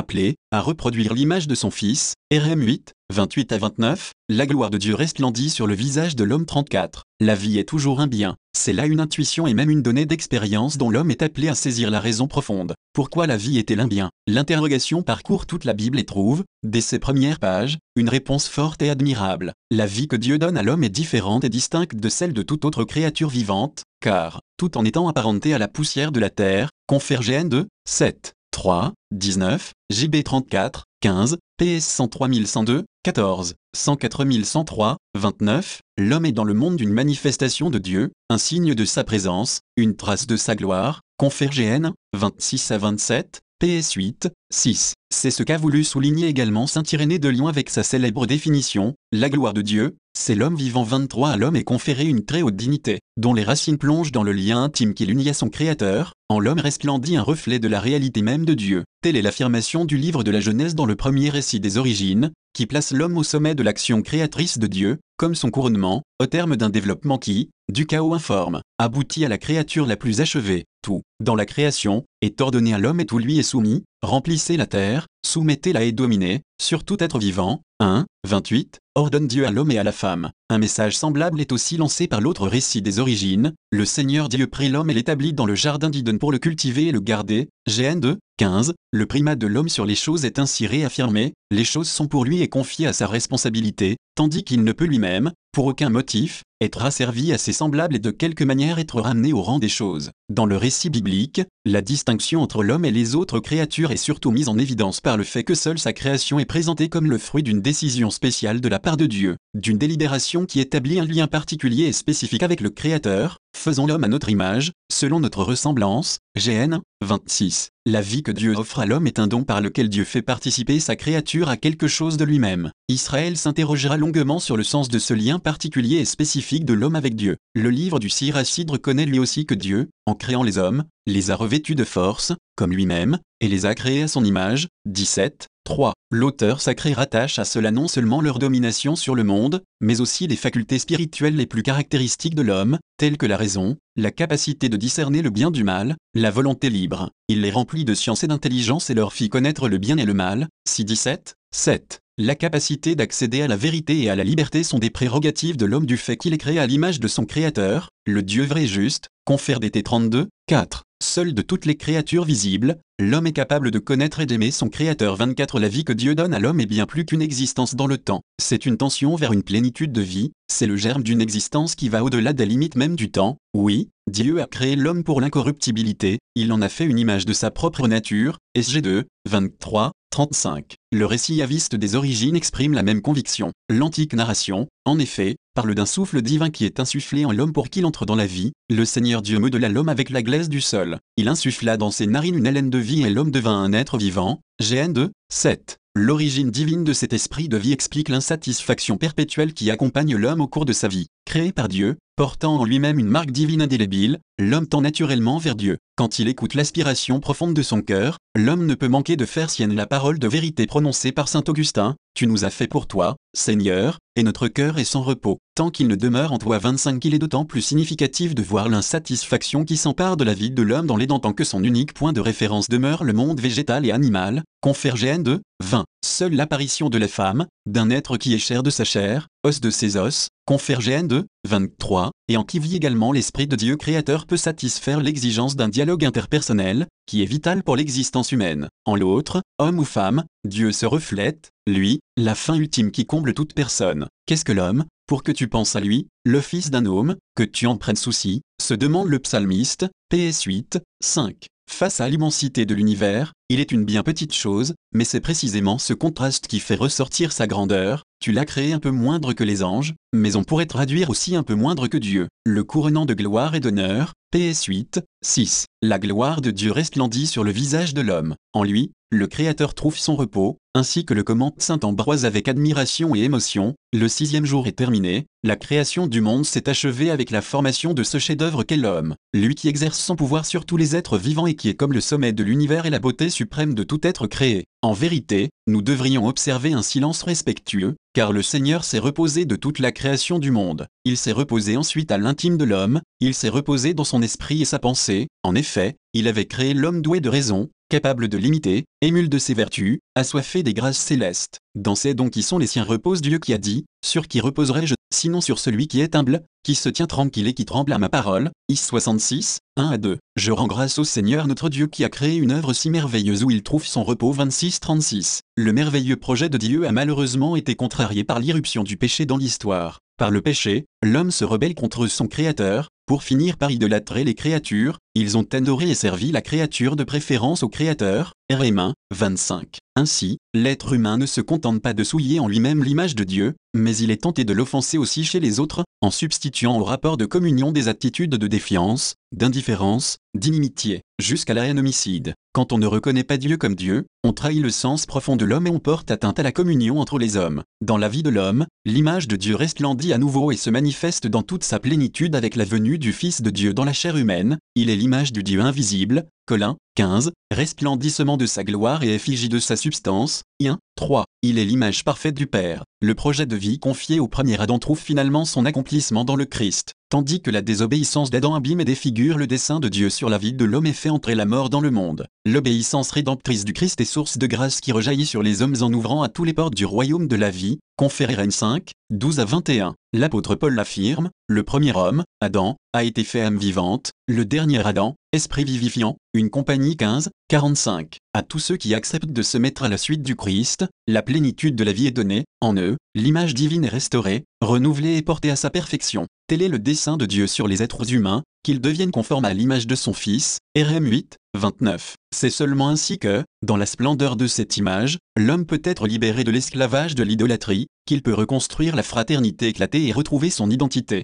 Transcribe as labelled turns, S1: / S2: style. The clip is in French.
S1: appelé à reproduire l'image de son Fils. RM 8, 28 à 29, la gloire de Dieu resplendit sur le visage de l'homme 34. La vie est toujours un bien. C'est là une intuition et même une donnée d'expérience dont l'homme est appelé à saisir la raison profonde. Pourquoi la vie est-elle un bien? L'interrogation parcourt toute la Bible et trouve, dès ses premières pages, une réponse forte et admirable. La vie que Dieu donne à l'homme est différente et distincte de celle de toute autre créature vivante, car, tout en étant apparenté à la poussière de la terre, confère GN2, 7, 3, 19, JB 34, 15, PS 103102, 14, 104103, 29, l'homme est dans le monde d'une manifestation de Dieu, un signe de sa présence, une trace de sa gloire, confère GN, 26 à 27, PS 8, 6. C'est ce qu'a voulu souligner également Saint Irénée de Lyon avec sa célèbre définition, la gloire de Dieu, c'est l'homme vivant 23 à l'homme est conféré une très haute dignité, dont les racines plongent dans le lien intime qui l'unit à son Créateur, en l'homme resplendit un reflet de la réalité même de Dieu. Telle est l'affirmation du livre de la Genèse dans le premier récit des origines, qui place l'homme au sommet de l'action créatrice de Dieu, comme son couronnement, au terme d'un développement qui, du chaos informe, aboutit à la créature la plus achevée. Tout, dans la création, est ordonné à l'homme et tout lui est soumis, remplissez la terre, soumettez-la et dominez, sur tout être vivant. 1, 28, ordonne Dieu à l'homme et à la femme. Un message semblable est aussi lancé par l'autre récit des origines. Le Seigneur Dieu prit l'homme et l'établit dans le jardin d'Iden pour le cultiver et le garder. GN 2, 15. Le primat de l'homme sur les choses est ainsi réaffirmé. Les choses sont pour lui et confiées à sa responsabilité, tandis qu'il ne peut lui-même, pour aucun motif, être asservi à ses semblables et de quelque manière être ramené au rang des choses. Dans le récit biblique, la distinction entre l'homme et les autres créatures est surtout mise en évidence par le fait que seule sa création est présentée comme le fruit d'une décision spéciale de la part de Dieu, d'une délibération qui établit un lien particulier et spécifique avec le Créateur, faisons l'homme à notre image, selon notre ressemblance, GN 26. La vie que Dieu offre à l'homme est un don par lequel Dieu fait participer sa créature à quelque chose de lui-même. Israël s'interrogera longuement sur le sens de ce lien particulier et spécifique de l'homme avec Dieu. Le livre du Siracide reconnaît lui aussi que Dieu, en créant les hommes, les a revêtus de force, comme lui-même, et les a créés à son image. 17. 3. L'auteur sacré rattache à cela non seulement leur domination sur le monde, mais aussi les facultés spirituelles les plus caractéristiques de l'homme, telles que la raison, la capacité de discerner le bien du mal, la volonté libre. Il les remplit de science et d'intelligence et leur fit connaître le bien et le mal. 6 17. 7. La capacité d'accéder à la vérité et à la liberté sont des prérogatives de l'homme du fait qu'il est créé à l'image de son Créateur, le Dieu vrai et juste, confère d'été 32, 4. Seul de toutes les créatures visibles, l'homme est capable de connaître et d'aimer son Créateur 24. La vie que Dieu donne à l'homme est bien plus qu'une existence dans le temps. C'est une tension vers une plénitude de vie, c'est le germe d'une existence qui va au-delà des limites même du temps. Oui, Dieu a créé l'homme pour l'incorruptibilité, il en a fait une image de sa propre nature. SG2, 23, 35. Le récit aviste des origines exprime la même conviction. L'antique narration, en effet, parle d'un souffle divin qui est insufflé en l'homme pour qu'il entre dans la vie. Le Seigneur Dieu modela l'homme avec la glaise du sol. Il insuffla dans ses narines une haleine de vie et l'homme devint un être vivant. GN 2, 7. L'origine divine de cet esprit de vie explique l'insatisfaction perpétuelle qui accompagne l'homme au cours de sa vie. Créé par Dieu, portant en lui-même une marque divine indélébile, l'homme tend naturellement vers Dieu. Quand il écoute l'aspiration profonde de son cœur, l'homme ne peut manquer de faire sienne la parole de vérité prononcée par saint Augustin, Tu nous as fait pour toi, Seigneur, et notre cœur est sans repos. Tant qu'il ne demeure en toi 25 il est d'autant plus significatif de voir l'insatisfaction qui s'empare de la vie de l'homme dans les dents tant que son unique point de référence demeure le monde végétal et animal, confère GN 2, 20. Seule l'apparition de la femme, d'un être qui est chair de sa chair, os de ses os, confère GN 2, 23, et en qui vit également l'Esprit de Dieu créateur peut satisfaire l'exigence d'un dialogue interpersonnel, qui est vital pour l'existence humaine. En l'autre, homme ou femme, Dieu se reflète, lui, la fin ultime qui comble toute personne. Qu'est-ce que l'homme? Pour que tu penses à lui, le fils d'un homme, que tu en prennes souci, se demande le psalmiste, PS 8, 5. Face à l'immensité de l'univers, il est une bien petite chose, mais c'est précisément ce contraste qui fait ressortir sa grandeur, tu l'as créé un peu moindre que les anges, mais on pourrait traduire aussi un peu moindre que Dieu, le couronnant de gloire et d'honneur, PS 8, 6. La gloire de Dieu resplendit sur le visage de l'homme. En lui, le Créateur trouve son repos, ainsi que le commente saint Ambroise avec admiration et émotion. Le sixième jour est terminé, la création du monde s'est achevée avec la formation de ce chef-d'œuvre qu'est l'homme, lui qui exerce son pouvoir sur tous les êtres vivants et qui est comme le sommet de l'univers et la beauté suprême de tout être créé. En vérité, nous devrions observer un silence respectueux, car le Seigneur s'est reposé de toute la création du monde. Il s'est reposé ensuite à l'intime de l'homme, il s'est reposé dans son esprit et sa pensée. En effet, il avait créé l'homme doué de raison, capable de l'imiter, émule de ses vertus, assoiffé des grâces célestes. Dans ces dons qui sont les siens repose Dieu qui a dit, sur qui reposerai-je, sinon sur celui qui est humble, qui se tient tranquille et qui tremble à ma parole. Is 66, 1 à 2. Je rends grâce au Seigneur notre Dieu qui a créé une œuvre si merveilleuse où il trouve son repos 26-36. Le merveilleux projet de Dieu a malheureusement été contrarié par l'irruption du péché dans l'histoire. Par le péché, l'homme se rebelle contre son Créateur, pour finir par idolâtrer les créatures, ils ont adoré et servi la créature de préférence au Créateur. RM 25. Ainsi, l'être humain ne se contente pas de souiller en lui-même l'image de Dieu, mais il est tenté de l'offenser aussi chez les autres, en substituant au rapport de communion des attitudes de défiance, d'indifférence, d'inimitié, jusqu'à la haine homicide. Quand on ne reconnaît pas Dieu comme Dieu, on trahit le sens profond de l'homme et on porte atteinte à la communion entre les hommes. Dans la vie de l'homme, l'image de Dieu resplendit à nouveau et se manifeste dans toute sa plénitude avec la venue du Fils de Dieu dans la chair humaine, il est l'image du Dieu invisible, Colin, 15, resplendissement de sa gloire et effigie de sa substance, 1, 3. Il est l'image parfaite du Père. Le projet de vie confié au premier Adam trouve finalement son accomplissement dans le Christ, tandis que la désobéissance d'Adam abîme et défigure le dessein de Dieu sur la vie de l'homme et fait entrer la mort dans le monde. L'obéissance rédemptrice du Christ est source de grâce qui rejaillit sur les hommes en ouvrant à tous les portes du royaume de la vie. Conféré Rennes 5, 12 à 21. L'apôtre Paul l'affirme, le premier homme, Adam, a été fait âme vivante, le dernier Adam, esprit vivifiant, une compagnie 15, 45. À tous ceux qui acceptent de se mettre à la suite du Christ, la plénitude de la vie est donnée, en eux, l'image divine est restaurée, renouvelée et portée à sa perfection. Tel est le dessein de Dieu sur les êtres humains, qu'ils deviennent conformes à l'image de son Fils. RM 8, 29. C'est seulement ainsi que, dans la splendeur de cette image, l'homme peut être libéré de l'esclavage de l'idolâtrie, qu'il peut reconstruire la fraternité éclatée et retrouver son identité.